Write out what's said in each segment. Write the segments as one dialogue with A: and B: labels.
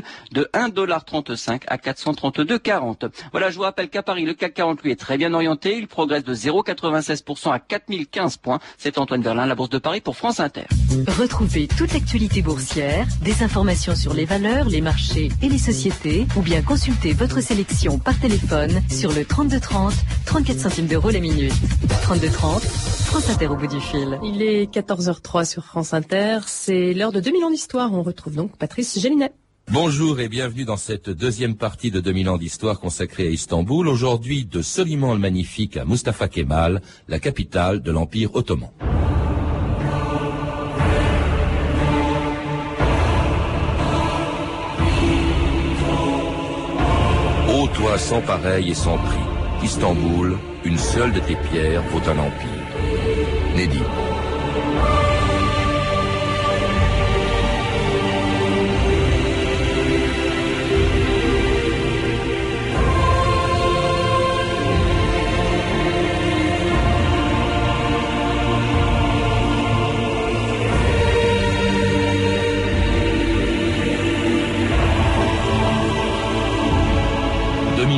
A: multiple de 1,35$ à 432,40. Voilà, je vous rappelle qu'à Paris, le CAC 40 lui est très bien orienté. Il progresse de 0,96% à 4015 points. C'est Antoine Verlin, la Bourse de Paris pour France Inter.
B: Retrouvez toute l'actualité boursière, des informations sur les valeurs, les marchés et les sociétés, ou bien consultez votre sélection par téléphone sur le 3230, 34 centimes d'euros la minute. 3230, France Inter au bout du fil.
C: Il est 14h03 sur France Inter. C'est l'heure de 2000 ans d'histoire. On retrouve donc Patrice Gélinet.
D: Bonjour et bienvenue dans cette deuxième partie de 2000 ans d'histoire consacrée à Istanbul. Aujourd'hui, de Soliman le Magnifique à Mustafa Kemal, la capitale de l'Empire ottoman. Ô toi sans pareil et sans prix, Istanbul, une seule de tes pierres vaut un empire. Nédi.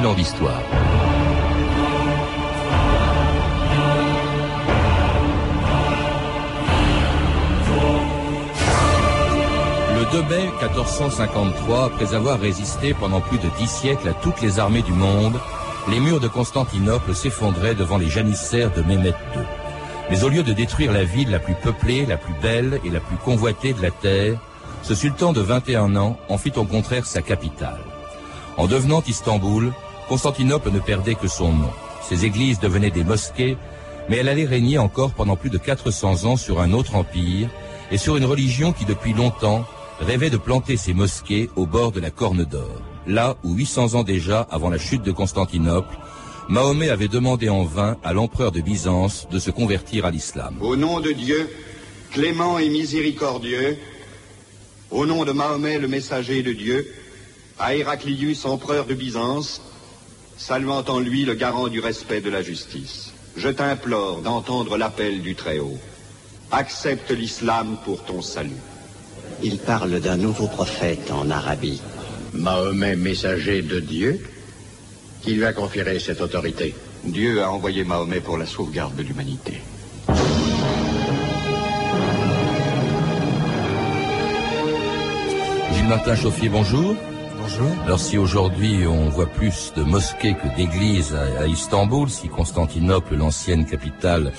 D: 2000 ans d'histoire. Le 2 mai 1453, après avoir résisté pendant plus de dix siècles à toutes les armées du monde, les murs de Constantinople s'effondraient devant les janissaires de Mehmet II. Mais au lieu de détruire la ville la plus peuplée, la plus belle et la plus convoitée de la terre, ce sultan de 21 ans en fit au contraire sa capitale. En devenant Istanbul, Constantinople ne perdait que son nom. Ses églises devenaient des mosquées, mais elle allait régner encore pendant plus de 400 ans sur un autre empire et sur une religion qui depuis longtemps rêvait de planter ses mosquées au bord de la Corne d'Or, là où 800 ans déjà, avant la chute de Constantinople, Mahomet avait demandé en vain à l'empereur de Byzance de se convertir à l'islam.
E: Au nom de Dieu, clément et miséricordieux, au nom de Mahomet le messager de Dieu, à Héraclius, empereur de Byzance, saluant en lui le garant du respect de la justice. Je t'implore d'entendre l'appel du Très-Haut. Accepte l'islam pour ton salut.
F: Il parle d'un nouveau prophète en Arabie.
G: Mahomet, messager de Dieu, qui lui a conféré cette autorité.
E: Dieu a envoyé Mahomet pour la sauvegarde de l'humanité.
D: Gilles Martin Chauffier, bonjour. Alors si aujourd'hui on voit plus de mosquées que d'églises à Istanbul, si Constantinople, l'ancienne capitale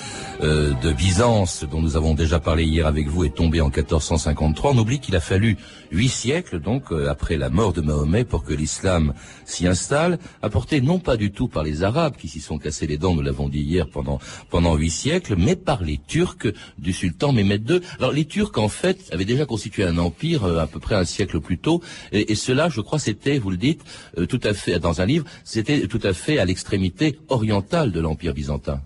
D: euh, de Byzance, dont nous avons déjà parlé hier avec vous, est tombée en 1453, on oublie qu'il a fallu huit siècles, donc euh, après la mort de Mahomet, pour que l'islam s'y installe, apporté non pas du tout par les Arabes qui s'y sont cassés les dents, nous l'avons dit hier, pendant pendant huit siècles, mais par les Turcs du sultan Mehmet II. Alors les Turcs en fait avaient déjà constitué un empire euh, à peu près un siècle plus tôt, et, et cela, je crois, c'était, vous le dites, tout à fait dans un livre, c'était tout à fait à l'extrémité orientale de l'empire byzantin.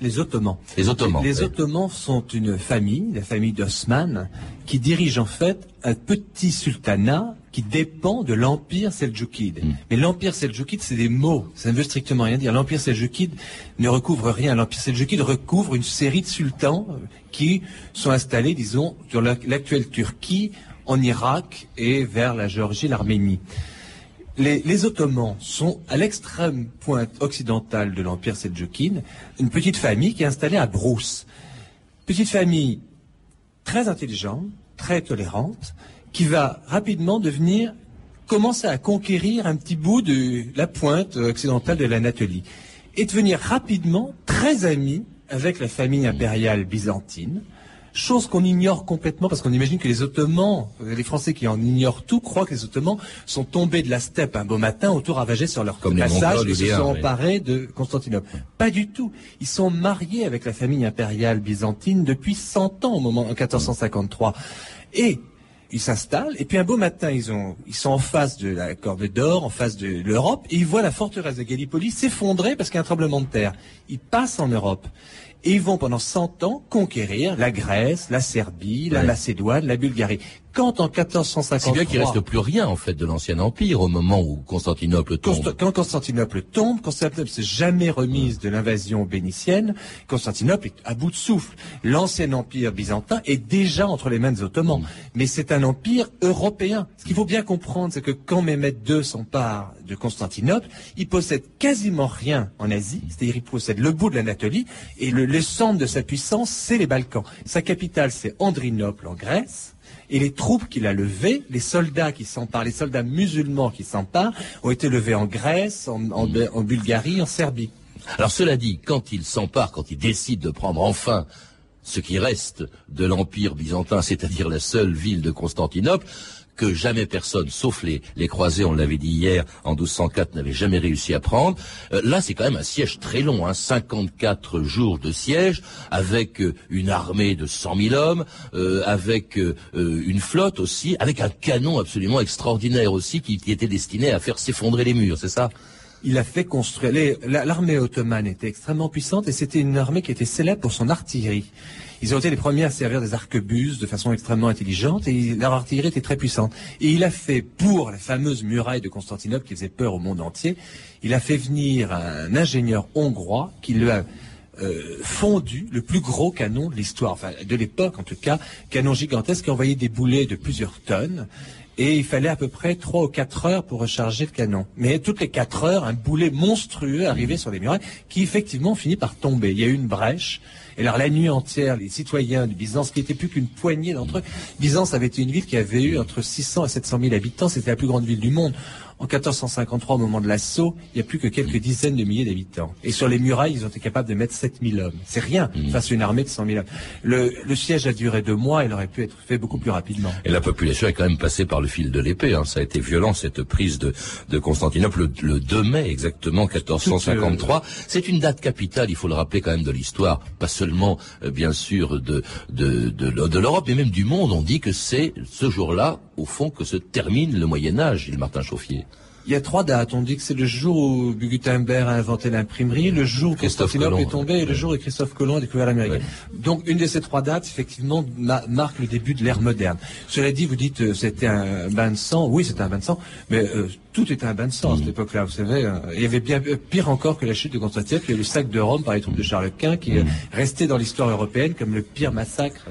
H: Les Ottomans.
D: Les Ottomans.
H: Les. Ottomans sont une famille, la famille d'Osman, qui dirige en fait un petit sultanat qui dépend de l'empire seldjoukide.
D: Mm.
H: Mais l'empire seldjoukide, c'est des mots. Ça ne veut strictement rien dire. L'empire seldjoukide ne recouvre rien. L'empire seldjoukide recouvre une série de sultans euh, qui sont installés, disons, sur la- l'actuelle Turquie, en Irak et vers la Géorgie, l'Arménie. Les, Ottomans sont à l'extrême pointe occidentale de l'empire seldjoukide, une petite famille qui est installée à Brousse. Petite famille très intelligente, très tolérante, qui va rapidement devenir, commencer à conquérir un petit bout de la pointe occidentale de l'Anatolie et devenir rapidement très amie avec la famille impériale byzantine, chose qu'on ignore complètement parce qu'on imagine que les Ottomans, les Français qui en ignorent tout, croient que les Ottomans sont tombés de la steppe un beau matin autour ravagés sur leur
D: Comme
H: passage et se sont emparés de Constantinople. Pas du tout. Ils sont mariés avec la famille impériale byzantine depuis 100 ans au moment en 1453. Et ils s'installent, et puis un beau matin, ils, ont, ils sont en face de la Corne d'Or, en face de l'Europe, et ils voient la forteresse de Gallipoli s'effondrer parce qu'il y a un tremblement de terre. Ils passent en Europe. Et ils vont pendant 100 ans conquérir la Grèce, la Serbie, la Macédoine, la Bulgarie. Quand en 1453...
D: C'est bien qu'il reste plus rien, en fait, de l'ancien empire au moment où Constantinople tombe.
H: quand Constantinople tombe, Constantinople s'est jamais remise de l'invasion bénitienne. Constantinople est à bout de souffle. L'ancien empire byzantin est déjà entre les mains des Ottomans. Mm. Mais c'est un empire européen. Ce qu'il faut bien comprendre, c'est que quand Mehmet II s'empare de Constantinople, il possède quasiment rien en Asie. C'est-à-dire, il possède le bout de l'Anatolie et le, le centre de sa puissance, c'est les Balkans. Sa capitale, c'est Andrinople en Grèce. Et les troupes qu'il a levées, les soldats qui s'emparent, les soldats musulmans qui s'emparent, ont été levés en Grèce, en, en Bulgarie, en Serbie.
D: Alors cela dit, quand il s'empare, quand il décide de prendre enfin ce qui reste de l'Empire byzantin, c'est-à-dire la seule ville de Constantinople, que jamais personne, sauf les, les croisés, on l'avait dit hier, en 1204, n'avait jamais réussi à prendre. Euh, là, c'est quand même un siège très long, hein, 54 jours de siège, avec euh, une armée de 100 000 hommes, euh, avec une flotte aussi, avec un canon absolument extraordinaire aussi, qui, qui était destiné à faire s'effondrer les murs, c'est ça?
H: Il a fait construire. L'armée ottomane était extrêmement puissante et c'était une armée qui était célèbre pour son artillerie. Ils ont été les premiers à servir des arquebuses de façon extrêmement intelligente et leur artillerie était très puissante. Et il a fait, pour la fameuse muraille de Constantinople qui faisait peur au monde entier, il a fait venir un ingénieur hongrois qui lui a euh, fondu le plus gros canon de l'histoire, enfin de l'époque en tout cas, canon gigantesque qui envoyait des boulets de plusieurs tonnes et il fallait à peu près trois ou quatre heures pour recharger le canon. Mais toutes les quatre heures, un boulet monstrueux arrivait sur les murailles qui effectivement finit par tomber. Il y a eu une brèche. Et alors la nuit entière, les citoyens de Byzance, qui n'étaient plus qu'une poignée d'entre eux, Byzance avait été une ville qui avait eu entre 600 et 700 000 habitants. C'était la plus grande ville du monde. En 1453, au moment de l'assaut, il n'y a plus que quelques dizaines de milliers d'habitants. Et sur les murailles, ils ont été capables de mettre 7000 hommes. C'est rien mmh. face à une armée de 100 000 hommes. Le, siège a duré deux mois, il aurait pu être fait beaucoup plus rapidement.
D: Et la population est quand même passée par le fil de l'épée. Hein. Ça a été violent, cette prise de, de Constantinople, le, 2 mai exactement 1453. C'est une date capitale, il faut le rappeler quand même, de l'histoire, pas seulement, euh, bien sûr, de, de, de, de l'Europe, mais même du monde. On dit que c'est ce jour-là, au fond, que se termine le Moyen Âge, Gilles Martin Chauffier.
H: Il y a trois dates. On dit que c'est le jour où Gutenberg a inventé l'imprimerie, le jour où Constantinople est tombé et le jour où Christophe Colomb a découvert l'Amérique. Donc une de ces trois dates, effectivement, marque le début de l'ère moderne. Cela dit, vous dites euh, c'était un bain de sang. Oui, c'était un bain de sang, mais euh, tout était un bain de sang à cette mm. époque-là. Vous savez, euh, il y avait bien pire encore que la chute de Constantinople. Il y a eu le sac de Rome par les troupes de Charles Quint qui est mm. resté dans l'histoire européenne comme le pire massacre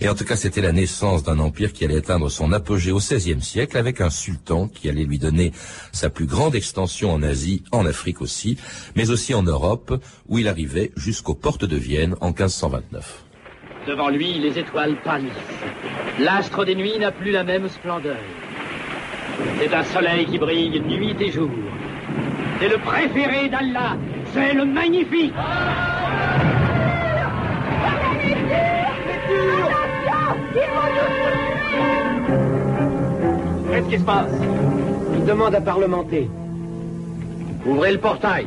D: et en tout cas, c'était la naissance d'un empire qui allait atteindre son apogée au XVIe siècle avec un sultan qui allait lui donner sa plus grande extension en Asie, en Afrique aussi, mais aussi en Europe, où il arrivait jusqu'aux portes de Vienne en 1529.
I: Devant lui, les étoiles pâlissent. L'astre des nuits n'a plus la même splendeur. C'est un soleil qui brille nuit et jour. C'est le préféré d'Allah. C'est le magnifique. Qu'est-ce qui se passe Il demande à parlementer. Ouvrez le portail.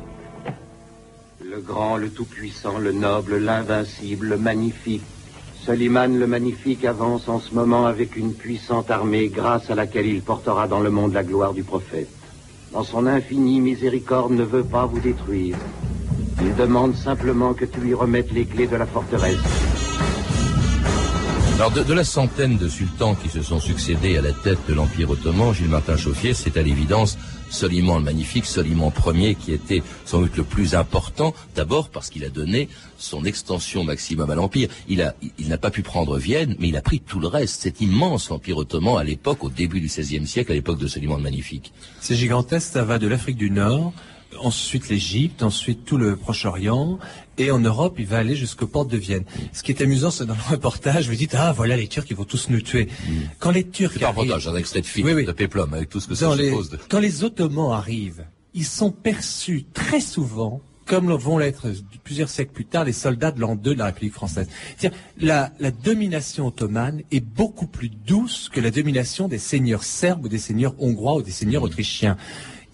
F: Le grand, le tout-puissant, le noble, l'invincible, le magnifique. Soliman le magnifique avance en ce moment avec une puissante armée grâce à laquelle il portera dans le monde la gloire du prophète. Dans son infinie miséricorde ne veut pas vous détruire. Il demande simplement que tu lui remettes les clés de la forteresse.
D: Alors de, la centaine de sultans qui se sont succédés à la tête de l'Empire ottoman, Gilles Martin Chauffier, c'est à l'évidence Soliman le Magnifique, Soliman Ier qui était sans doute le plus important, d'abord parce qu'il a donné son extension maximum à l'Empire. Il a, il n'a pas pu prendre Vienne, mais il a pris tout le reste, cet immense Empire ottoman à l'époque, au début du XVIe siècle, à l'époque de Soliman le Magnifique.
H: C'est gigantesque, ça va de l'Afrique du Nord ensuite l'Égypte, ensuite tout le Proche-Orient, et en Europe, il va aller jusqu'aux portes de Vienne. Ce qui est amusant, c'est dans le reportage, vous dites, ah, voilà, les Turcs, ils vont tous nous tuer. Mm.
D: Quand les Turcs C'est un reportage, un extrait de film, de Péplum, avec tout ce que ça suppose. De...
H: Quand les Ottomans arrivent, ils sont perçus très souvent comme vont l'être plusieurs siècles plus tard les soldats de l'an 2 de la République française. La, la domination ottomane est beaucoup plus douce que la domination des seigneurs serbes ou des seigneurs hongrois ou des seigneurs mm. autrichiens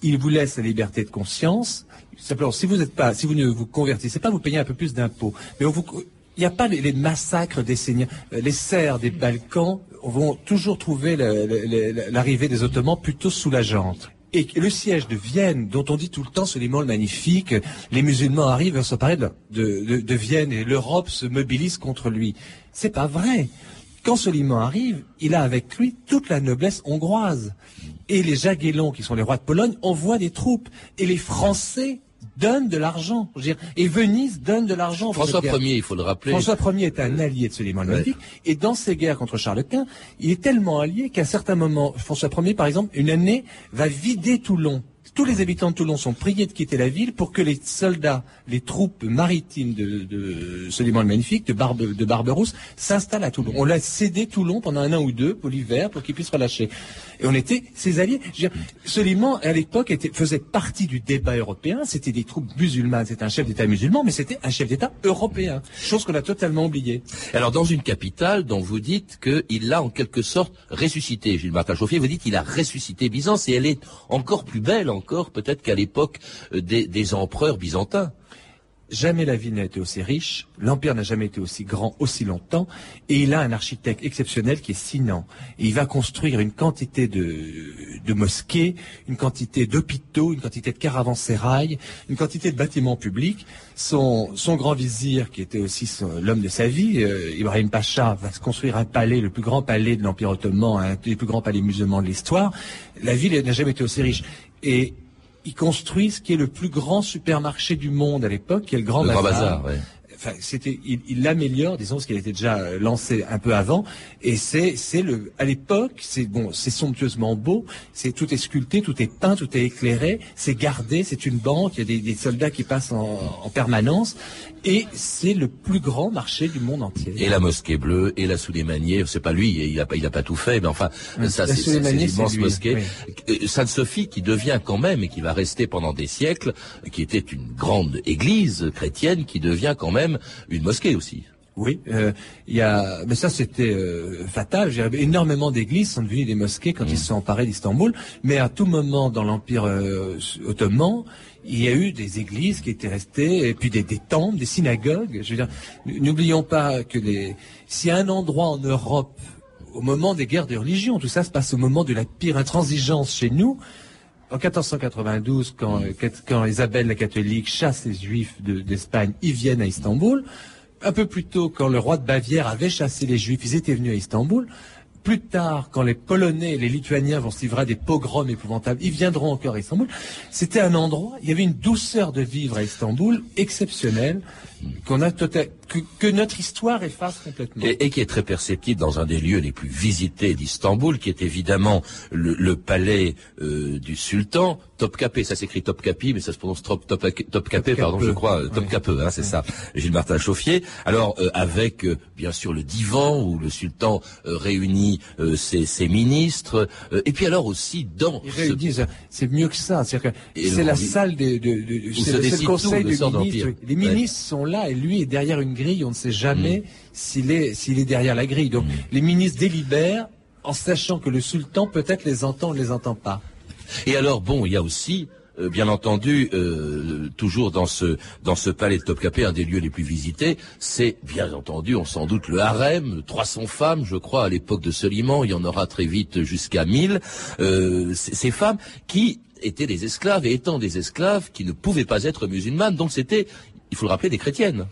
H: il vous laisse la liberté de conscience. Simplement, si vous pas, si vous ne vous convertissez pas, vous payez un peu plus d'impôts. Mais il n'y a pas les, massacres des seigneurs. Euh, les serfs des Balkans vont toujours trouver l'arrivée des Ottomans plutôt soulageante. Et le siège de Vienne, dont on dit tout le temps Soliman le magnifique, les musulmans arrivent à s'emparer de, de, de Vienne et l'Europe se mobilise contre lui. C'est pas vrai. Quand Soliman arrive, il a avec lui toute la noblesse hongroise. Et les Jagellons, qui sont les rois de Pologne, envoient des troupes. Et les Français donne de l'argent. Et Venise donne de l'argent.
D: François Ier, il faut le rappeler.
H: François Ier est un allié de Soliman le Et dans ses guerres contre Charles Quint, il est tellement allié qu'à un certain moment, François Ier, par exemple, une année, va vider Toulon tous les habitants de Toulon sont priés de quitter la ville pour que les soldats, les troupes maritimes de, de Soliman le Magnifique, de, Barbe, de Barberousse, s'installent à Toulon. On l'a cédé Toulon pendant un an ou deux pour l'hiver pour qu'il puisse relâcher. Et on était ses alliés. Soliman, à l'époque, faisait partie du débat européen. C'était des troupes musulmanes. C'était un chef d'État musulman, mais c'était un chef d'État européen. Chose qu'on a totalement oubliée.
D: Alors, dans une capitale dont vous dites qu'il l'a en quelque sorte ressuscité, Gilles Martin Chauffier, vous dites qu'il a ressuscité Byzance et elle est encore plus belle peut-être qu'à l'époque euh, des, empereurs byzantins.
H: Jamais la ville n'a été aussi riche, l'empire n'a jamais été aussi grand aussi longtemps, et il a un architecte exceptionnel qui est Sinan. Il va construire une quantité de, mosquées, une quantité d'hôpitaux, une quantité de caravansérails, une quantité de bâtiments publics. Son, grand vizir, qui était aussi l'homme de sa vie, euh, Ibrahim Pacha, va construire un palais, le plus grand palais de l'Empire ottoman, un des plus grands palais musulmans de l'histoire. La ville n'a jamais été aussi riche. Et ils construisent ce qui est le plus grand supermarché du monde à l'époque, qui est le Grand
D: le
H: Bazar.
D: Grand Bazar
H: Enfin, c'était, il l'améliore, disons, ce qu'il était déjà lancé un peu avant. Et c'est, c'est le, à l'époque, c'est bon, c'est somptueusement beau. C'est tout est sculpté, tout est peint, tout est éclairé. C'est gardé, c'est une banque. Il y a des, des soldats qui passent en, en permanence. Et c'est le plus grand marché du monde entier.
D: Et la mosquée bleue, et la Souleymanier, c'est pas lui, il a pas, il a pas tout fait, mais enfin, ça, c'est une immense mosquée. Euh, Sainte-Sophie, qui devient quand même, et qui va rester pendant des siècles, qui était une grande église chrétienne, qui devient quand même une mosquée aussi.
H: Oui, euh, il y a, mais ça c'était euh, fatal. Énormément d'églises sont devenues des mosquées quand ils se sont emparés d'Istanbul. Mais à tout moment dans l'empire ottoman, il y a eu des églises qui étaient restées, et puis des, temples, des synagogues. Je veux dire, n'oublions pas que les, s'il y a un endroit en Europe, au moment des guerres de religion, tout ça se passe au moment de la pire intransigeance chez nous, en 1492, quand, quand Isabelle la catholique chasse les juifs d'Espagne, ils viennent à Istanbul. Un peu plus tôt, quand le roi de Bavière avait chassé les juifs, ils étaient venus à Istanbul. Plus tard, quand les Polonais et les Lituaniens vont se livrer des pogroms épouvantables, ils viendront encore à Istanbul. C'était un endroit, il y avait une douceur de vivre à Istanbul exceptionnelle qu'on a tota-, que, notre histoire efface complètement.
D: Et, qui est très perceptible dans un des lieux les plus visités d'Istanbul, qui est évidemment le, palais euh, du sultan, Topkapé. Ça s'écrit Topkapi, mais ça se prononce top, top, Topkapé, pardon, je crois. Topkapi, hein, c'est ça. Gilles Martin Chauffier. Alors, euh, avec euh, bien sûr le divan où le sultan réunit ses, ses, ministres, et puis alors aussi dans.
H: c'est mieux que ça. C'est la salle de, de, de c'est le conseil des ministres. Les ministres sont là et lui est derrière une grille. On ne sait jamais mm. s'il est, s'il est derrière la grille. Donc mm. les ministres délibèrent en sachant que le sultan peut-être les entend ou ne les entend pas.
D: Et alors, bon, il y a aussi euh, bien entendu, euh, toujours dans ce dans ce palais de Topkapé, un des lieux les plus visités, c'est bien entendu, on s'en doute, le harem, 300 femmes, je crois, à l'époque de Soliman, il y en aura très vite jusqu'à 1000. Euh, ces femmes qui étaient des esclaves et étant des esclaves qui ne pouvaient pas être musulmanes, donc c'était il faut le rappeler, des chrétiennes.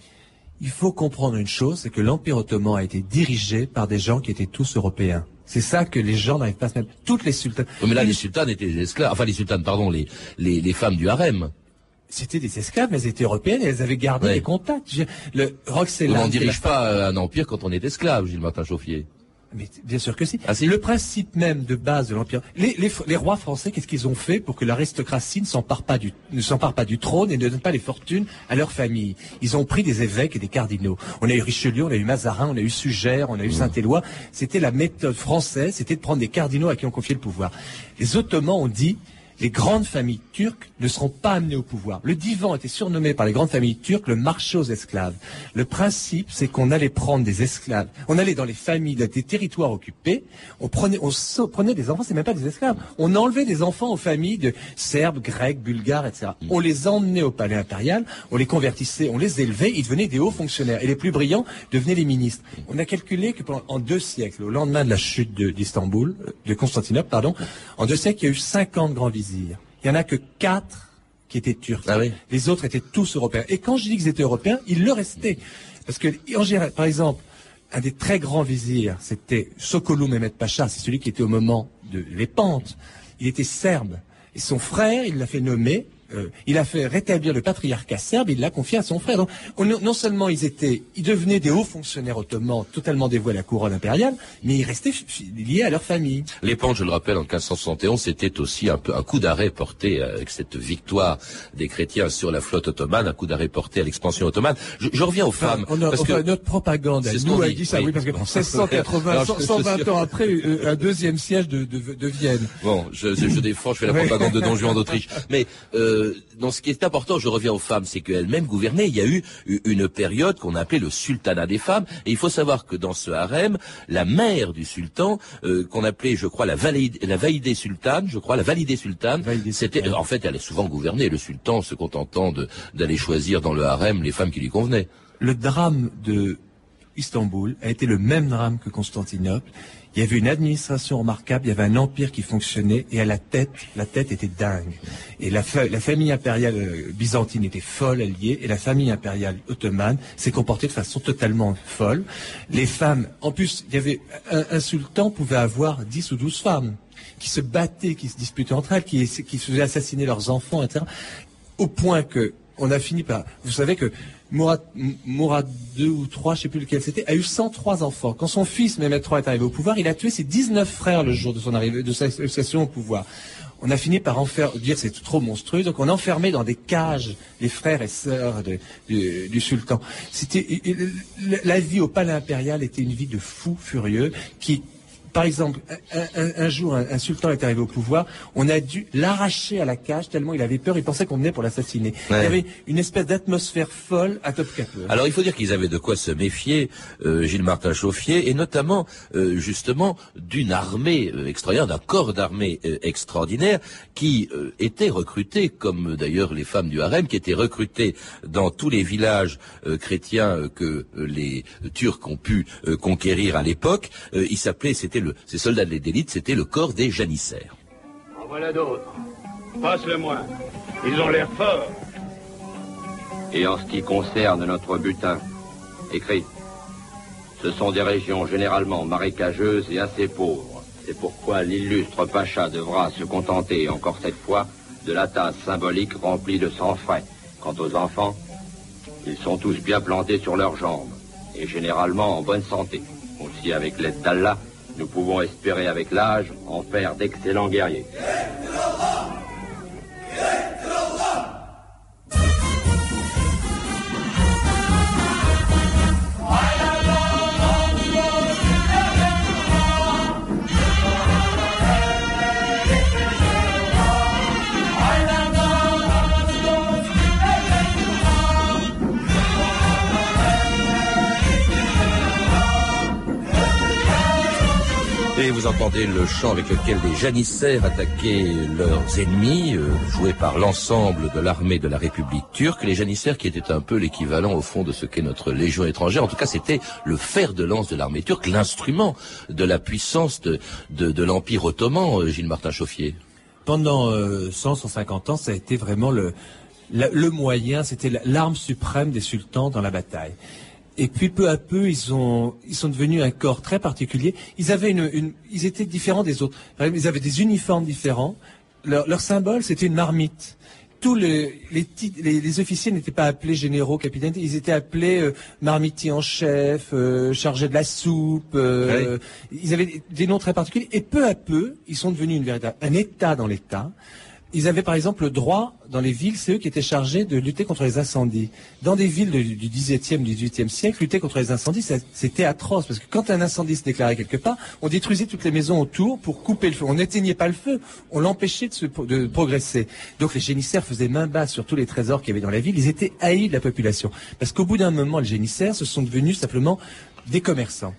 H: Il faut comprendre une chose, c'est que l'Empire ottoman a été dirigé par des gens qui étaient tous européens. C'est ça que les gens n'arrivent pas à se mettre. Toutes les sultanes.
D: mais là, les sultanes étaient des esclaves. Enfin, les sultanes, pardon, les, les, femmes du harem.
H: C'était des esclaves, mais elles étaient européennes et elles avaient gardé les contacts. Le
D: On n'en dirige pas un empire quand on est esclave, Gilles Martin Chauffier.
H: Mais bien sûr que si. Ah, le principe même de base de l'empire. Les, les, rois français, qu'est-ce qu'ils ont fait pour que l'aristocratie ne s'empare pas du ne s'empare pas du trône et ne donne pas les fortunes à leur famille Ils ont pris des évêques et des cardinaux. On a eu Richelieu, on a eu Mazarin, on a eu Sugère, on a eu mmh. Saint-Éloi. C'était la méthode française, c'était de prendre des cardinaux à qui on confiait le pouvoir. Les Ottomans ont dit les grandes familles turcs ne seront pas amenés au pouvoir. Le divan était surnommé par les grandes familles turques le marché aux esclaves. Le principe, c'est qu'on allait prendre des esclaves. On allait dans les familles des territoires occupés, on prenait, des enfants, c'est même pas des esclaves. On enlevait des enfants aux familles de Serbes, Grecs, Bulgares, etc. On les emmenait au palais impérial, on les convertissait, on les élevait, ils devenaient des hauts fonctionnaires. Et les plus brillants devenaient les ministres. On a calculé que pendant, en deux siècles, au lendemain de la chute d'Istanbul, de, de Constantinople, pardon, en deux siècles, il y a eu 50 grands Il y en a que quatre qui étaient turcs.
D: Ah oui.
H: Les autres étaient tous européens. Et quand je dis qu'ils étaient européens, ils le restaient. Parce que, en général, par exemple, un des très grands vizirs, c'était Sokolou Mehmet Pacha, c'est celui qui était au moment de l'épante. Il était serbe. Et son frère, il l'a fait nommer euh, il a fait rétablir le patriarcat serbe, il l'a confié à son frère. Donc, non seulement ils étaient, ils devenaient des hauts fonctionnaires ottomans totalement dévoués à la couronne impériale, mais ils restaient liés à leur famille.
D: Les Pentes, je le rappelle, en 1571, c'était aussi un peu un coup d'arrêt porté avec cette victoire des chrétiens sur la flotte ottomane, un coup d'arrêt porté à l'expansion ottomane. Je, reviens aux femmes.
H: parce que notre propagande, nous a dit ça, oui, parce que 1680, 120 ans après, euh, un deuxième siège de, de, Vienne.
D: Bon, je, je, défends, je fais la propagande de Don Juan d'Autriche, mais euh, euh, dans ce qui est important, je reviens aux femmes, c'est qu'elles-mêmes gouvernaient. Il y a eu une période qu'on appelait le sultanat des femmes. Et il faut savoir que dans ce harem, la mère du sultan, euh, qu'on appelait, je crois, la, valide, la validée sultane, je crois, la validée sultane, c'était, en fait, elle est souvent gouvernée. Le sultan se contentant d'aller choisir dans le harem les femmes qui lui convenaient.
H: Le drame de Istanbul a été le même drame que Constantinople. Il y avait une administration remarquable, il y avait un empire qui fonctionnait, et à la tête, la tête était dingue. Et la, famille impériale euh, byzantine était folle, alliée, et la famille impériale ottomane s'est comportée de façon totalement folle. Les femmes, en plus, il y avait un, sultan pouvait avoir 10 ou 12 femmes qui se battaient, qui se disputaient entre elles, qui, faisaient assassiner leurs enfants, etc. Au point que on a fini par. Vous savez que Mourad, Mourad II ou III, je sais plus lequel c'était, a eu 103 enfants. Quand son fils Mehmet III est arrivé au pouvoir, il a tué ses 19 frères le jour de son arrivée, de sa accession au pouvoir. On a fini par en faire, dire c'est trop monstrueux, donc on enfermait dans des cages les frères et sœurs du, sultan. La vie au palais impérial était une vie de fou furieux qui par exemple, un, jour, un, sultan est arrivé au pouvoir, on a dû l'arracher à la cage tellement il avait peur, il pensait qu'on venait pour l'assassiner. Il y avait une espèce d'atmosphère folle à top
D: Alors il faut dire qu'ils avaient de quoi se méfier, euh, Gilles Martin Chauffier, et notamment euh, justement d'une armée euh, extraordinaire, d'un corps d'armée extraordinaire qui était recruté, comme d'ailleurs les femmes du harem, qui étaient recrutées dans tous les villages chrétiens que les Turcs ont pu conquérir à l'époque. il s'appelait, c'était ces soldats de d'élite, c'était le corps des janissaires.
J: En voilà d'autres. Passe-le-moi. Ils ont l'air forts.
K: Et en ce qui concerne notre butin, écrit. Ce sont des régions généralement marécageuses et assez pauvres. C'est pourquoi l'illustre Pacha devra se contenter, encore cette fois, de la tasse symbolique remplie de sang frais. Quant aux enfants, ils sont tous bien plantés sur leurs jambes, et généralement en bonne santé. Aussi, avec l'aide d'Allah, nous pouvons espérer avec l'âge en faire d'excellents guerriers.
D: Vous entendez le chant avec lequel les janissaires attaquaient leurs ennemis, euh, joué par l'ensemble de l'armée de la République turque. Les janissaires qui étaient un peu l'équivalent au fond de ce qu'est notre Légion étrangère. En tout cas, c'était le fer de lance de l'armée turque, l'instrument de la puissance de, l'Empire ottoman, euh, Gilles Martin Chauffier.
H: Pendant 100, euh, 150 ans, ça a été vraiment le moyen, c'était l'arme suprême des sultans dans la bataille. Et puis peu à peu, ils ont, ils sont devenus un corps très particulier. Ils avaient une, ils étaient différents des autres. Ils avaient des uniformes différents. Leur, symbole, c'était une marmite. Tous les, les, officiers n'étaient pas appelés généraux, capitaines. Ils étaient appelés euh, marmitiers en chef, euh, chargés de la soupe. Euh, ils avaient des noms très particuliers. Et peu à peu, ils sont devenus une véritable, un État dans l'État ils avaient par exemple le droit, dans les villes, c'est eux qui étaient chargés de lutter contre les incendies. Dans des villes du XVIIe, XVIIIe siècle, lutter contre les incendies, c'était atroce, parce que quand un incendie se déclarait quelque part, on détruisait toutes les maisons autour pour couper le feu. On n'éteignait pas le feu, on l'empêchait de, progresser. Donc les génissaires faisaient main basse sur tous les trésors qu'il y avait dans la ville, ils étaient haïs de la population. Parce qu'au bout d'un moment, les génissaires, se sont devenus simplement des commerçants.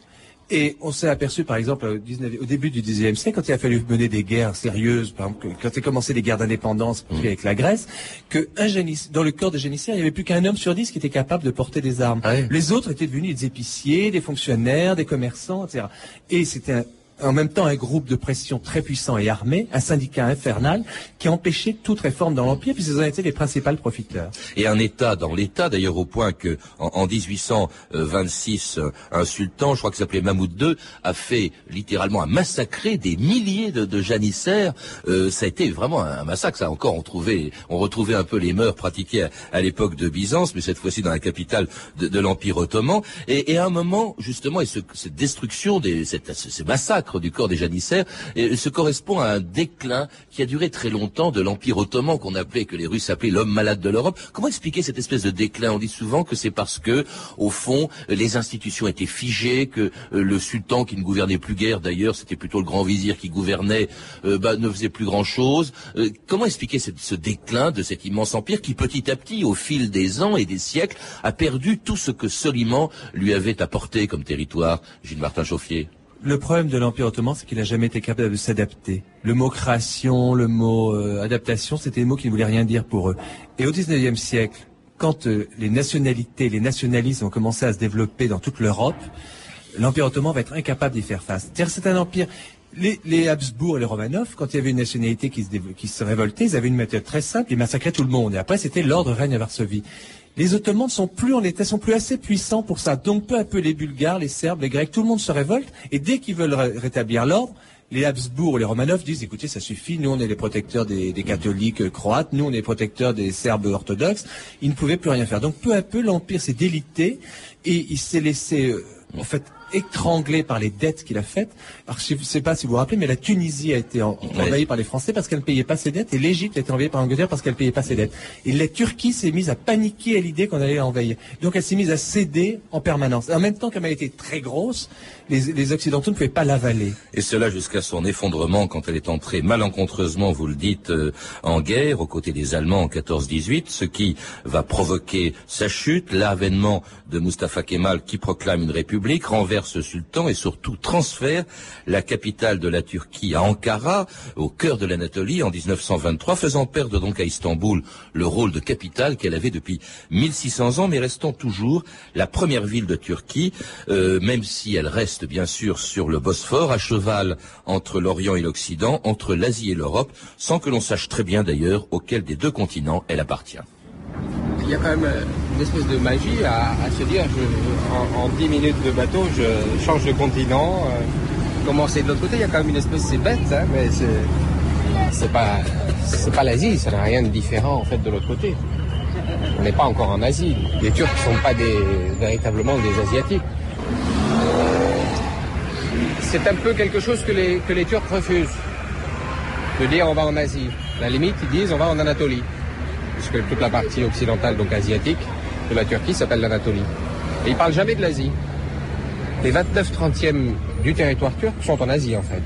H: Et on s'est aperçu, par exemple, au, début du XIXe siècle, quand il a fallu mener des guerres sérieuses, par exemple, quand il a commencé les guerres d'indépendance mmh. avec la Grèce, que un dans le corps des génissaires, il n'y avait plus qu'un homme sur dix qui était capable de porter des armes. Ah les autres étaient devenus des épiciers, des fonctionnaires, des commerçants, etc. Et c'était un, en même temps un groupe de pression très puissant et armé, un syndicat infernal qui empêchait toute réforme dans l'Empire, puisqu'ils en étaient les principaux profiteurs.
D: Et un État dans l'État, d'ailleurs au point que en, 1826, un sultan, je crois qu'il s'appelait Mahmoud II, a fait littéralement un massacré des milliers de, de janissaires. Euh, ça a été vraiment un, massacre. Ça encore, on trouvait, on retrouvait un peu les mœurs pratiquées à, l'époque de Byzance, mais cette fois-ci dans la capitale de, l'Empire ottoman. Et, à un moment, justement, et cette destruction, des, ces massacres du corps des janissaires et se correspond à un déclin qui a duré très longtemps de l'Empire ottoman qu'on appelait, que les Russes appelaient l'homme malade de l'Europe. Comment expliquer cette espèce de déclin? On dit souvent que c'est parce que, au fond, les institutions étaient figées, que euh, le sultan qui ne gouvernait plus guère, d'ailleurs, c'était plutôt le grand vizir qui gouvernait, euh, bah, ne faisait plus grand-chose. Euh, comment expliquer ce déclin de cet immense empire qui, petit à petit, au fil des ans et des siècles, a perdu tout ce que Soliman lui avait apporté comme territoire? Gilles Martin Chauffier
H: le problème de l'Empire ottoman, c'est qu'il n'a jamais été capable de s'adapter. Le mot création, le mot euh, adaptation, c'était des mots qui ne voulaient rien dire pour eux. Et au XIXe siècle, quand euh, les nationalités, les nationalismes ont commencé à se développer dans toute l'Europe, l'Empire ottoman va être incapable d'y faire face. C'est-à-dire c'est un empire... Les, les, Habsbourg et les Romanov, quand il y avait une nationalité qui se, qui se révoltait, ils avaient une méthode très simple, ils massacraient tout le monde. Et après, c'était l'ordre règne à Varsovie les Ottomans ne sont plus en état, sont plus assez puissants pour ça. Donc peu à peu, les Bulgares, les Serbes, les Grecs, tout le monde se révolte. Et dès qu'ils veulent rétablir l'ordre, les Habsbourg, les Romanov disent, écoutez, ça suffit, nous on est les protecteurs des, catholiques croates, nous on est les protecteurs des Serbes orthodoxes. Ils ne pouvaient plus rien faire. Donc peu à peu, l'Empire s'est délité et il s'est laissé, euh, en fait, étranglé par les dettes qu'il a faites. Alors, je ne sais pas si vous vous rappelez, mais la Tunisie a été envahie par les Français parce qu'elle ne payait pas ses dettes et l'Égypte a été envahie par l'Angleterre parce qu'elle ne payait pas ses dettes. Et la Turquie s'est mise à paniquer à l'idée qu'on allait l'envahir. Donc elle s'est mise à céder en permanence. en même temps qu'elle a été très grosse, les, Occidentaux ne pouvaient pas l'avaler.
D: Et cela jusqu'à son effondrement quand elle est entrée malencontreusement, vous le dites, euh, en guerre aux côtés des Allemands en 14-18, ce qui va provoquer sa chute, l'avènement de Mustafa Kemal qui proclame une république, renverse ce sultan et surtout transfère la capitale de la Turquie à Ankara, au cœur de l'Anatolie, en 1923, faisant perdre donc à Istanbul le rôle de capitale qu'elle avait depuis 1600 ans, mais restant toujours la première ville de Turquie, euh, même si elle reste bien sûr sur le Bosphore, à cheval entre l'Orient et l'Occident, entre l'Asie et l'Europe, sans que l'on sache très bien d'ailleurs auquel des deux continents elle appartient.
L: Il y a quand même euh, une espèce de magie à, se dire, en, dix 10 minutes de bateau, je change de continent, euh, commencer de l'autre côté, il y a quand même une espèce, c'est bête, hein, mais c'est pas, pas l'Asie, ça n'a rien de différent en fait de l'autre côté. On n'est pas encore en Asie. Les Turcs ne sont pas véritablement des Asiatiques c'est un peu quelque chose que les, que les Turcs refusent. De dire on va en Asie. À la limite, ils disent on va en Anatolie. Puisque toute la partie occidentale, donc asiatique, de la Turquie s'appelle l'Anatolie. Et ils parlent jamais de l'Asie. Les 29 trentièmes du territoire turc sont en Asie en fait.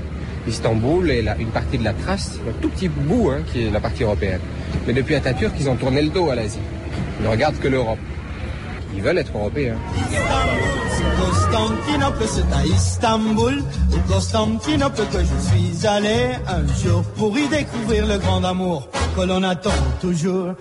L: Istanbul et une partie de la Thrace, un tout petit bout hein, qui est la partie européenne. Mais depuis Atatürk, ils ont tourné le dos à l'Asie. Ils ne regardent que l'Europe. Ils veulent être européens.
M: Constantinople, c'est à Istanbul, Constantinople que je suis allé un jour pour y découvrir le grand amour que l'on attend toujours.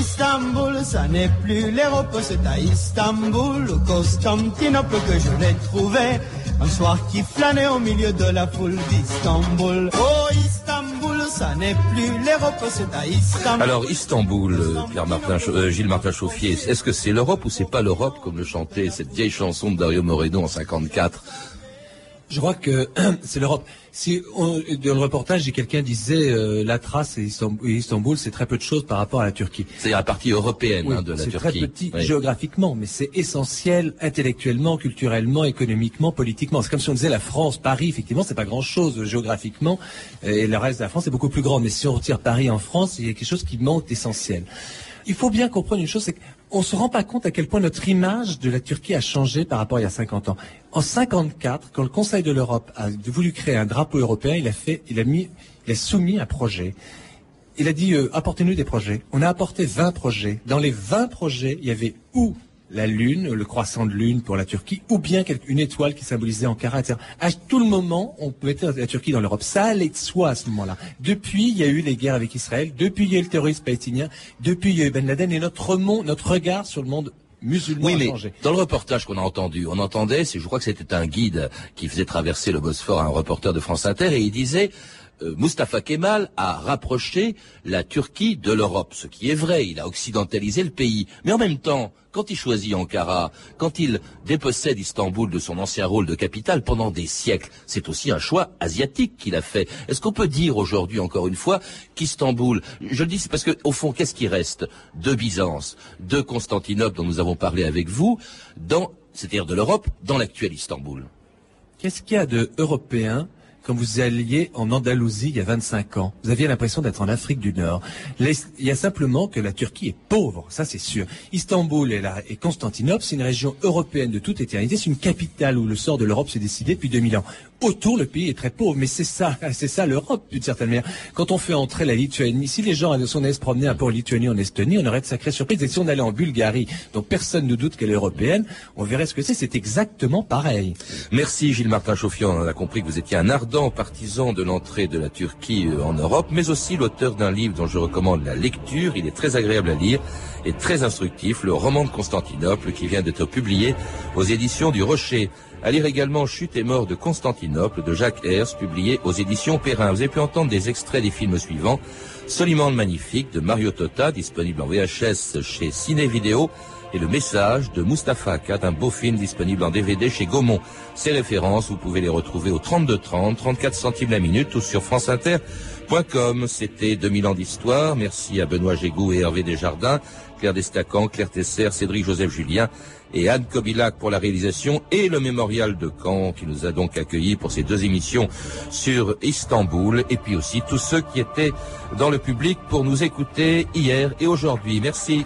M: Istanbul, ça n'est plus l'Europe, c'est à Istanbul, au Constantinople que je l'ai trouvé. Un soir qui flânait au milieu de la foule d'Istanbul. Oh, Istanbul, ça n'est plus l'Europe, c'est à Istanbul.
D: Alors, Istanbul, euh, Pierre Martin, euh, Gilles Martin Chauffier, est-ce que c'est l'Europe ou c'est pas l'Europe, comme le chantait cette vieille chanson de Dario Moreno en 54
H: Je crois que c'est l'Europe. Si on, dans le reportage, quelqu'un disait euh, la trace et Istanbul, c'est très peu de choses par rapport à la Turquie.
D: C'est la partie européenne hein, de la Turquie.
H: C'est très petit géographiquement, mais c'est essentiel intellectuellement, culturellement, économiquement, politiquement. C'est comme si on disait la France, Paris. Effectivement, c'est pas grand-chose géographiquement, et le reste de la France est beaucoup plus grand. Mais si on retire Paris en France, il y a quelque chose qui manque d'essentiel. Il faut bien comprendre une chose, c'est qu'on ne se rend pas compte à quel point notre image de la Turquie a changé par rapport à il y a 50 ans. En 54, quand le Conseil de l'Europe a voulu créer un drapeau européen, il a fait, il a soumis un projet. Il a dit, euh, apportez-nous des projets. On a apporté 20 projets. Dans les 20 projets, il y avait où la lune, le croissant de lune pour la Turquie, ou bien une étoile qui symbolisait Ankara, etc. À tout le moment, on mettre la Turquie dans l'Europe. Ça allait de soi à ce moment-là. Depuis, il y a eu les guerres avec Israël, depuis, il y a eu le terrorisme palestinien, depuis, il y a eu Ben Laden, et notre monde, notre regard sur le monde musulman
D: oui, mais. Dans le reportage qu'on a entendu, on entendait, je crois que c'était un guide qui faisait traverser le Bosphore à un reporter de France Inter, et il disait euh, Mustafa Kemal a rapproché la Turquie de l'Europe, ce qui est vrai, il a occidentalisé le pays. Mais en même temps, quand il choisit Ankara, quand il dépossède Istanbul de son ancien rôle de capitale pendant des siècles, c'est aussi un choix asiatique qu'il a fait. Est-ce qu'on peut dire aujourd'hui, encore une fois, qu'Istanbul, je le dis, parce que, au fond, qu'est-ce qui reste de Byzance, de Constantinople, dont nous avons parlé avec vous, dans, c'est-à-dire de l'Europe, dans l'actuel Istanbul?
H: Qu'est-ce qu'il y a de européen quand vous alliez en Andalousie il y a 25 ans. Vous aviez l'impression d'être en Afrique du Nord. il y a simplement que la Turquie est pauvre, ça c'est sûr. Istanbul et, Constantinople, c'est une région européenne de toute éternité. C'est une capitale où le sort de l'Europe s'est décidé depuis 2000 ans. Autour, le pays est très pauvre, mais c'est ça, c'est ça l'Europe d'une certaine manière. Quand on fait entrer la Lituanie, si les gens allaient se promener un peu en Lituanie, en Estonie, on aurait de sacrées surprises. Et si on allait en Bulgarie, dont personne ne doute qu'elle est européenne, on verrait ce que c'est. C'est exactement pareil.
D: Merci Gilles Martin Chauffian. On a compris que vous étiez un ardent partisan de l'entrée de la Turquie euh, en Europe, mais aussi l'auteur d'un livre dont je recommande la lecture. Il est très agréable à lire et très instructif, le roman de Constantinople qui vient d'être publié aux éditions du Rocher. À lire également Chute et mort de Constantinople de Jacques Hers, publié aux éditions Perrin. Vous avez pu entendre des extraits des films suivants. Solimande Magnifique de Mario Tota, disponible en VHS chez Ciné Vidéo, et Le Message de Mustapha Akkad, un beau film disponible en DVD chez Gaumont. Ces références, vous pouvez les retrouver au 3230, 34 centimes la minute ou sur franceinter.com. C'était 2000 ans d'histoire. Merci à Benoît Gégou et Hervé Desjardins, Claire Destacan, Claire Tesser, Cédric Joseph Julien et Anne Kobilac pour la réalisation et le mémorial de Caen qui nous a donc accueillis pour ces deux émissions sur Istanbul et puis aussi tous ceux qui étaient dans le public pour nous écouter hier et aujourd'hui. Merci.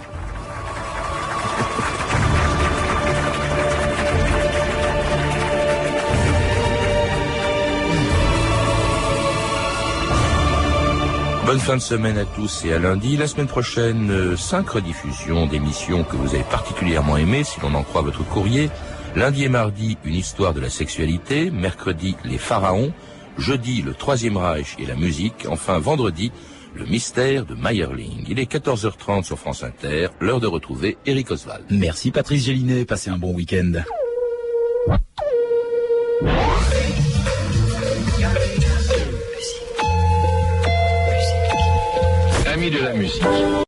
D: Bonne fin de semaine à tous et à lundi. La semaine prochaine, euh, cinq rediffusions d'émissions que vous avez particulièrement aimées, si l'on en croit votre courrier. Lundi et mardi, une histoire de la sexualité. Mercredi, les pharaons. Jeudi, le Troisième Reich et la musique. Enfin, vendredi, le mystère de Meyerling. Il est 14h30 sur France Inter. L'heure de retrouver Eric Oswald.
N: Merci Patrice Gélinet. Passez un bon week-end.
J: De la musique.